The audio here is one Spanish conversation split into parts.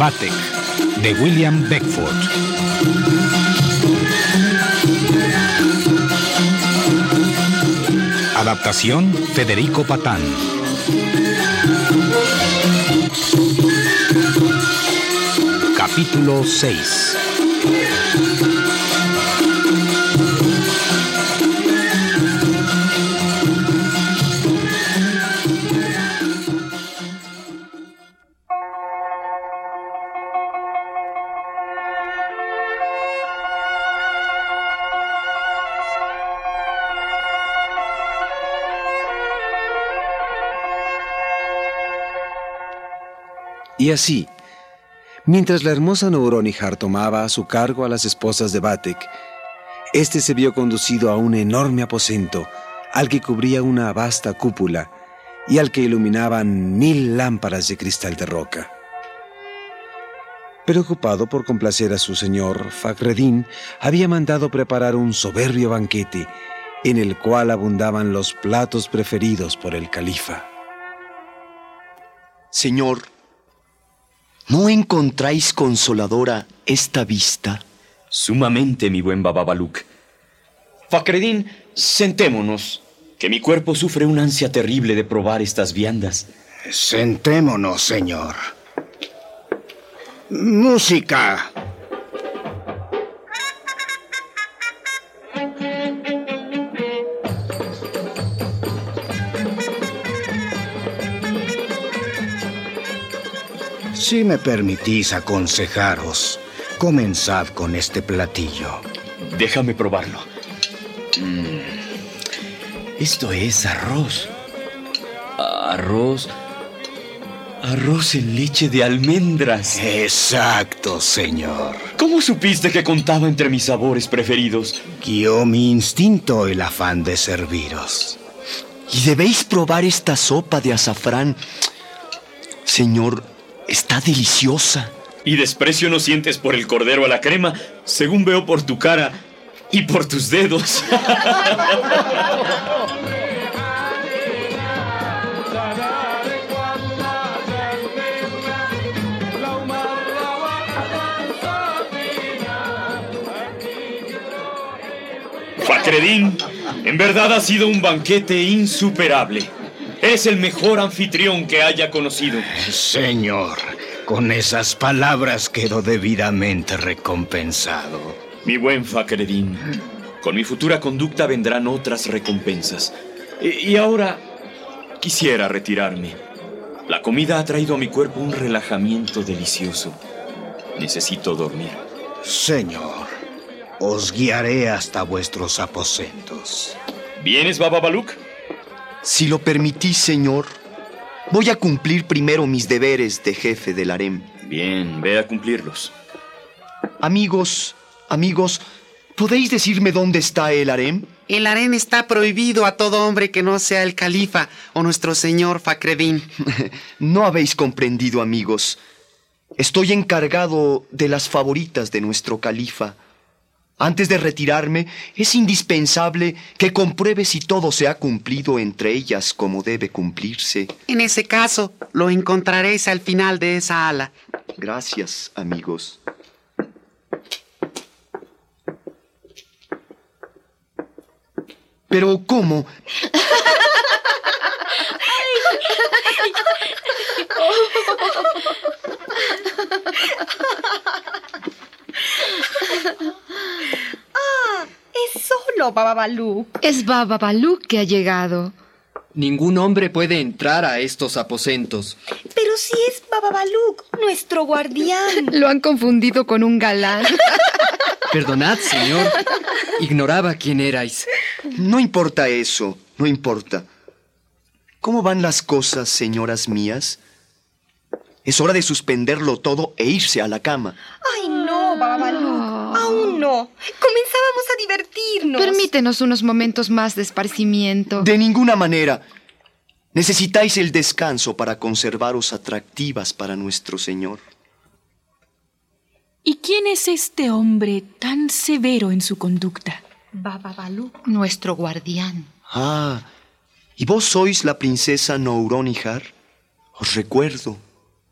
Batek, de William Beckford. Adaptación Federico Patán. Capítulo 6. Y así, mientras la hermosa Nouronihar tomaba a su cargo a las esposas de Batek, éste se vio conducido a un enorme aposento al que cubría una vasta cúpula y al que iluminaban mil lámparas de cristal de roca. Preocupado por complacer a su señor, Fakreddin había mandado preparar un soberbio banquete en el cual abundaban los platos preferidos por el califa. Señor, ¿no encontráis consoladora esta vista? Sumamente, mi buen Bababaluk. Fakreddin, sentémonos, que mi cuerpo sufre una ansia terrible de probar estas viandas. Sentémonos, señor. Música. Si me permitís aconsejaros, comenzad con este platillo. Déjame probarlo. Mm. Esto es arroz. Arroz. Arroz en leche de almendras. Exacto, señor. ¿Cómo supiste que contaba entre mis sabores preferidos? Guió mi instinto el afán de serviros. Y debéis probar esta sopa de azafrán. Señor, está deliciosa. Y desprecio no sientes por el cordero a la crema, según veo por tu cara y por tus dedos. Fakreddin, en verdad ha sido un banquete insuperable. Es el mejor anfitrión que haya conocido. Señor, con esas palabras quedo debidamente recompensado. Mi buen Fakreddin, con mi futura conducta vendrán otras recompensas. Y, y ahora quisiera retirarme. La comida ha traído a mi cuerpo un relajamiento delicioso. Necesito dormir. Señor, os guiaré hasta vuestros aposentos. ¿Vienes, Baba Baluk? Si lo permitís, señor, voy a cumplir primero mis deberes de jefe del harem. Bien, ve a cumplirlos. Amigos, amigos, ¿podéis decirme dónde está el harem? El harén está prohibido a todo hombre que no sea el califa o nuestro señor Fakreddin. no habéis comprendido, amigos. Estoy encargado de las favoritas de nuestro califa. Antes de retirarme, es indispensable que compruebe si todo se ha cumplido entre ellas como debe cumplirse. En ese caso, lo encontraréis al final de esa ala. Gracias, amigos. Pero, ¿cómo? Balú. Es Baba Balú que ha llegado. Ningún hombre puede entrar a estos aposentos. Pero si es Baba Baluk, nuestro guardián. Lo han confundido con un galán. Perdonad, señor. Ignoraba quién erais. No importa eso, no importa. ¿Cómo van las cosas, señoras mías? Es hora de suspenderlo todo e irse a la cama. Ay, no. Aún no. Comenzábamos a divertirnos. Permítenos unos momentos más de esparcimiento. De ninguna manera. Necesitáis el descanso para conservaros atractivas para nuestro Señor. ¿Y quién es este hombre tan severo en su conducta? Bababalú, nuestro guardián. Ah, ¿y vos sois la princesa Nouronihar? Os recuerdo.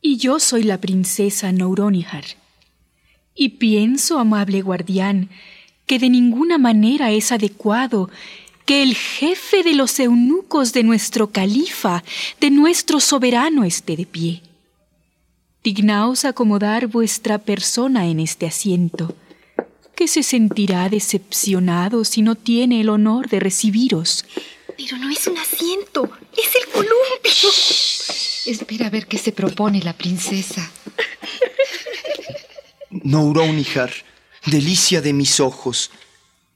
Y yo soy la princesa Nouronihar. Y pienso, amable guardián, que de ninguna manera es adecuado que el jefe de los eunucos de nuestro califa, de nuestro soberano, esté de pie. Dignaos acomodar vuestra persona en este asiento, que se sentirá decepcionado si no tiene el honor de recibiros. Pero no es un asiento, es el columpio. Espera a ver qué se propone la princesa. Nouronihar, delicia de mis ojos,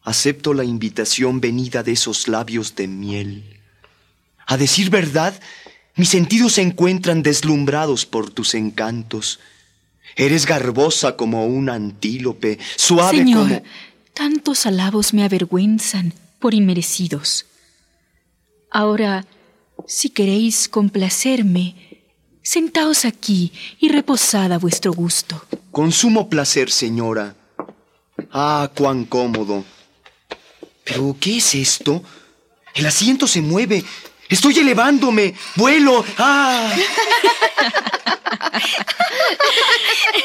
acepto la invitación venida de esos labios de miel. A decir verdad, mis sentidos se encuentran deslumbrados por tus encantos. Eres garbosa como un antílope, suave Señor, como... tantos alabos me avergüenzan por inmerecidos. Ahora, si queréis complacerme, sentaos aquí y reposad a vuestro gusto. Con sumo placer, señora. Ah, cuán cómodo. Pero, ¿qué es esto? El asiento se mueve. Estoy elevándome. Vuelo. ¡Ah!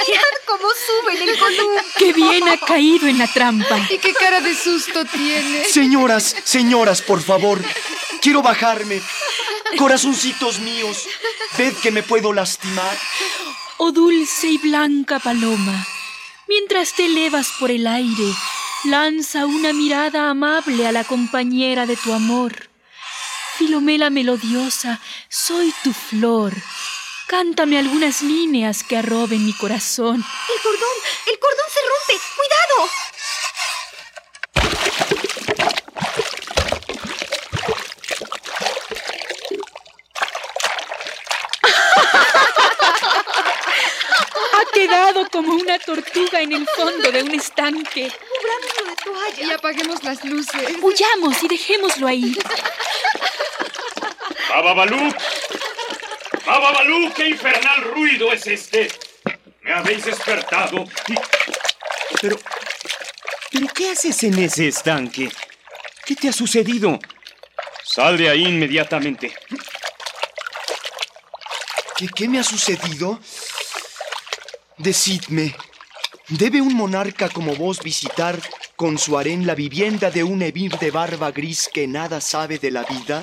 Mirad cómo sube en el columpio. ¡Qué bien ha caído en la trampa! ¿Y qué cara de susto tiene? Señoras, señoras, por favor. Quiero bajarme. Corazoncitos míos. Ved que me puedo lastimar. Oh dulce y blanca paloma, mientras te elevas por el aire, lanza una mirada amable a la compañera de tu amor. Filomela melodiosa, soy tu flor. Cántame algunas líneas que arroben mi corazón. El cordón, el cordón se rompe. ¡Cuidado! Ha quedado como una tortuga en el fondo de un estanque. Cubrámoslo de toalla. Y apaguemos las luces. Huyamos y dejémoslo ahí. ¡Bababalú! ¡Bababalú! ¿Qué infernal ruido es este? Me habéis despertado y... Pero... ¿Pero qué haces en ese estanque? ¿Qué te ha sucedido? Sal de ahí inmediatamente. ¿Qué, qué me ha sucedido? Decidme, ¿debe un monarca como vos visitar con su harén la vivienda de un emir de barba gris que nada sabe de la vida?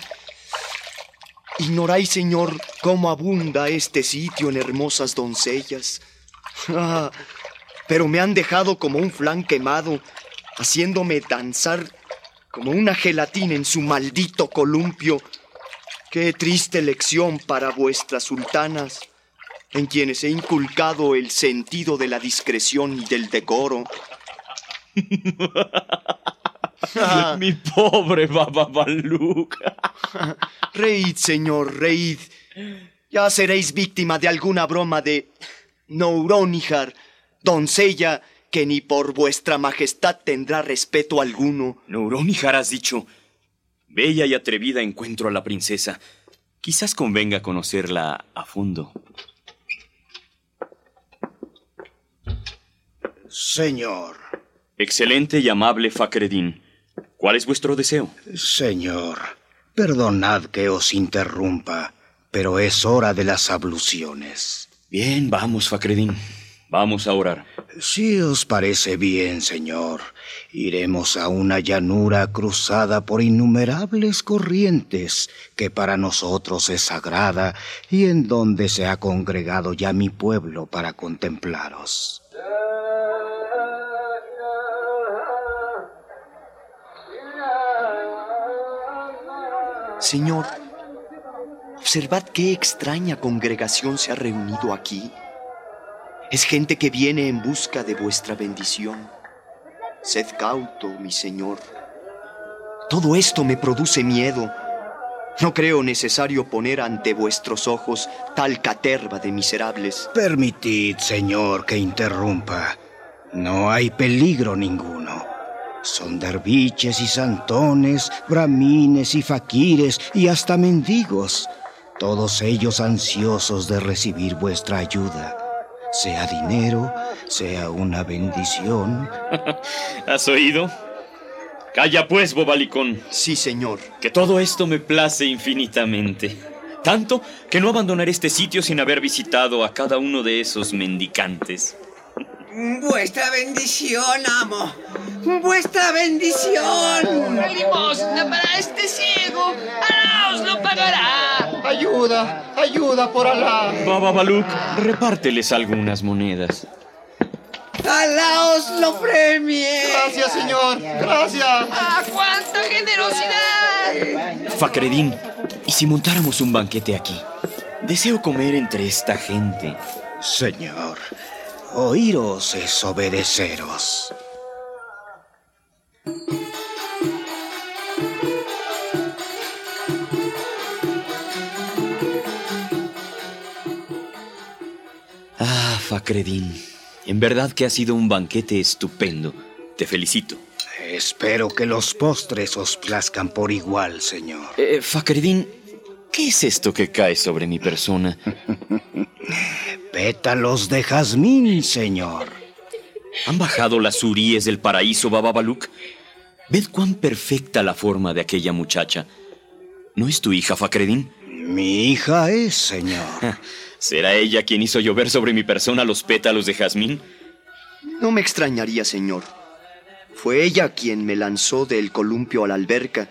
¿Ignoráis, señor, cómo abunda este sitio en hermosas doncellas? Ah, pero me han dejado como un flan quemado, haciéndome danzar como una gelatina en su maldito columpio. Qué triste lección para vuestras sultanas, en quienes he inculcado el sentido de la discreción y del decoro. Mi pobre Bababaluk. Reíd, señor, reíd. Ya seréis víctima de alguna broma de Nouronihar, doncella que ni por vuestra majestad tendrá respeto alguno. Nouronihar has dicho. Bella y atrevida encuentro a la princesa. Quizás convenga conocerla a fondo. Señor, Excelente y amable Fakreddin. ¿Cuál es vuestro deseo? señor, perdonad que os interrumpa, pero es hora de las abluciones. Bien, vamos, Fakreddin. Vamos a orar. Si os parece bien, señor, iremos a una llanura cruzada por innumerables corrientes que para nosotros es sagrada y en donde se ha congregado ya mi pueblo para contemplaros. Señor, observad qué extraña congregación se ha reunido aquí. Es gente que viene en busca de vuestra bendición. Sed cauto, mi Señor. Todo esto me produce miedo. No creo necesario poner ante vuestros ojos tal caterva de miserables. Permitid, señor, que interrumpa. No hay peligro ninguno. Son derviches y santones, bramines y faquires y hasta mendigos, todos ellos ansiosos de recibir vuestra ayuda. sea dinero, sea una bendición. ¿Has oído? Calla pues, bobalicón. Sí, señor. Que todo esto me place infinitamente. Tanto que no abandonaré este sitio sin haber visitado a cada uno de esos mendicantes. Vuestra bendición, amo. Vuestra bendición. Una limosna para este ciego. Alá os lo pagará. Ayuda, ayuda por Alá. Baba Baluk, repárteles algunas monedas. Alá os lo premie. Gracias, señor. Gracias. ¡Ah, cuánta generosidad! Fakredin, ¿y si montáramos un banquete aquí? Deseo comer entre esta gente. Señor, oíros es obedeceros. Ah, Fakredin, en verdad que ha sido un banquete estupendo. Te felicito. Espero que los postres os plazcan por igual, señor. Eh, Fakredin, ¿qué es esto que cae sobre mi persona? Pétalos de jazmín, señor. ¿Han bajado las uríes del paraíso, Baba Baluk? Ved cuán perfecta la forma de aquella muchacha. ¿No es tu hija, Fakredin? Mi hija es, señor. ¿Será ella quien hizo llover sobre mi persona los pétalos de jazmín? No me extrañaría, señor. Fue ella quien me lanzó del columpio a la alberca.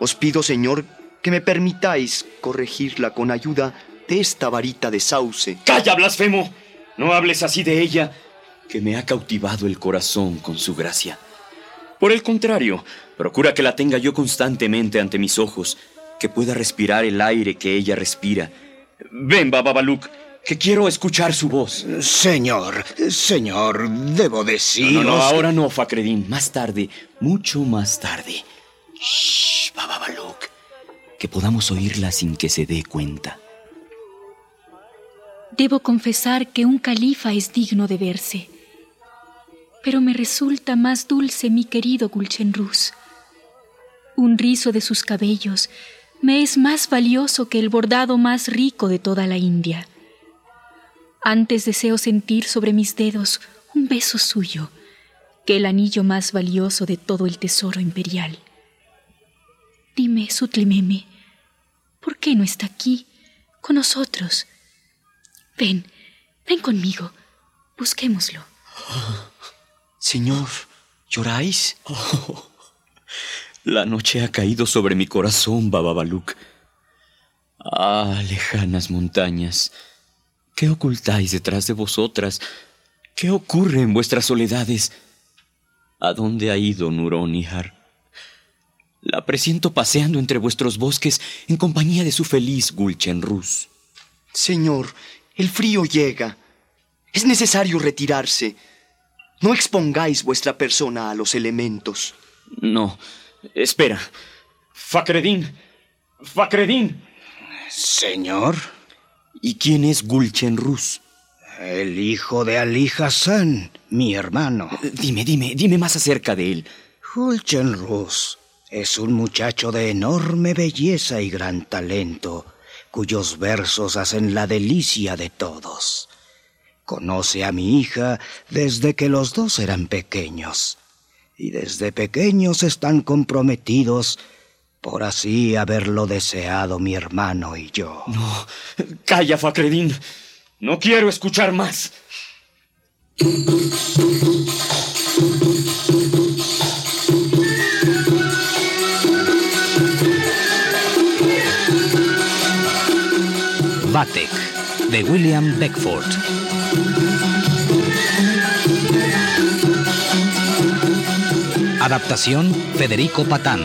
Os pido, señor, que me permitáis corregirla con ayuda de esta varita de sauce. ¡Calla, blasfemo! No hables así de ella, que me ha cautivado el corazón con su gracia. Por el contrario, procura que la tenga yo constantemente ante mis ojos, que pueda respirar el aire que ella respira. Ven, Baba Baluk, que quiero escuchar su voz. Señor, señor, debo decir. No, no, no, ahora no, Fakredin. Más tarde, mucho más tarde. Shh, Baba Baluk. Que podamos oírla sin que se dé cuenta. Debo confesar que un califa es digno de verse. Pero me resulta más dulce mi querido Gulchenruz. Un rizo de sus cabellos me es más valioso que el bordado más rico de toda la India. Antes deseo sentir sobre mis dedos un beso suyo que el anillo más valioso de todo el tesoro imperial. Dime, Sutlememe, ¿por qué no está aquí con nosotros? Ven, ven conmigo, busquémoslo. Señor, ¿lloráis? Oh, la noche ha caído sobre mi corazón, Baba Baluk. Ah, lejanas montañas, ¿qué ocultáis detrás de vosotras? ¿Qué ocurre en vuestras soledades? ¿A dónde ha ido Nuronihar? La presiento paseando entre vuestros bosques en compañía de su feliz Gulchenruz. Señor, el frío llega. Es necesario retirarse. No expongáis vuestra persona a los elementos. No, espera. Fakredin. Fakredin. Señor. ¿Y quién es Gulchenruz? El hijo de Ali Hassan, mi hermano. Dime, dime, dime más acerca de él. Gulchenruz es un muchacho de enorme belleza y gran talento, cuyos versos hacen la delicia de todos. Conoce a mi hija desde que los dos eran pequeños, y desde pequeños están comprometidos por así haberlo deseado mi hermano y yo. No, calla, Fakredin. No quiero escuchar más. Batek, de William Beckford. Adaptación Federico Patán.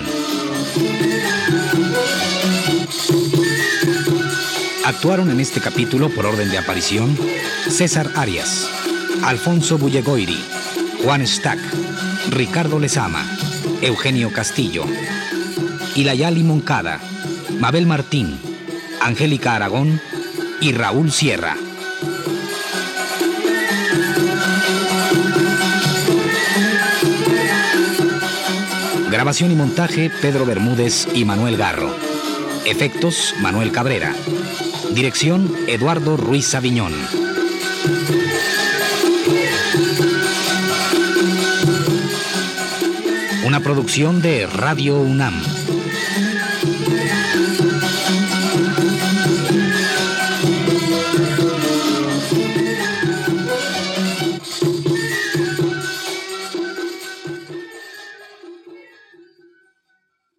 Actuaron en este capítulo por orden de aparición César Arias, Alfonso Bullegoiri, Juan Stack, Ricardo Lezama, Eugenio Castillo, Ilayali Moncada, Mabel Martín, Angélica Aragón y Raúl Sierra. Grabación y montaje, Pedro Bermúdez y Manuel Garro. Efectos, Manuel Cabrera. Dirección, Eduardo Ruiz Saviñón. Una producción de Radio UNAM.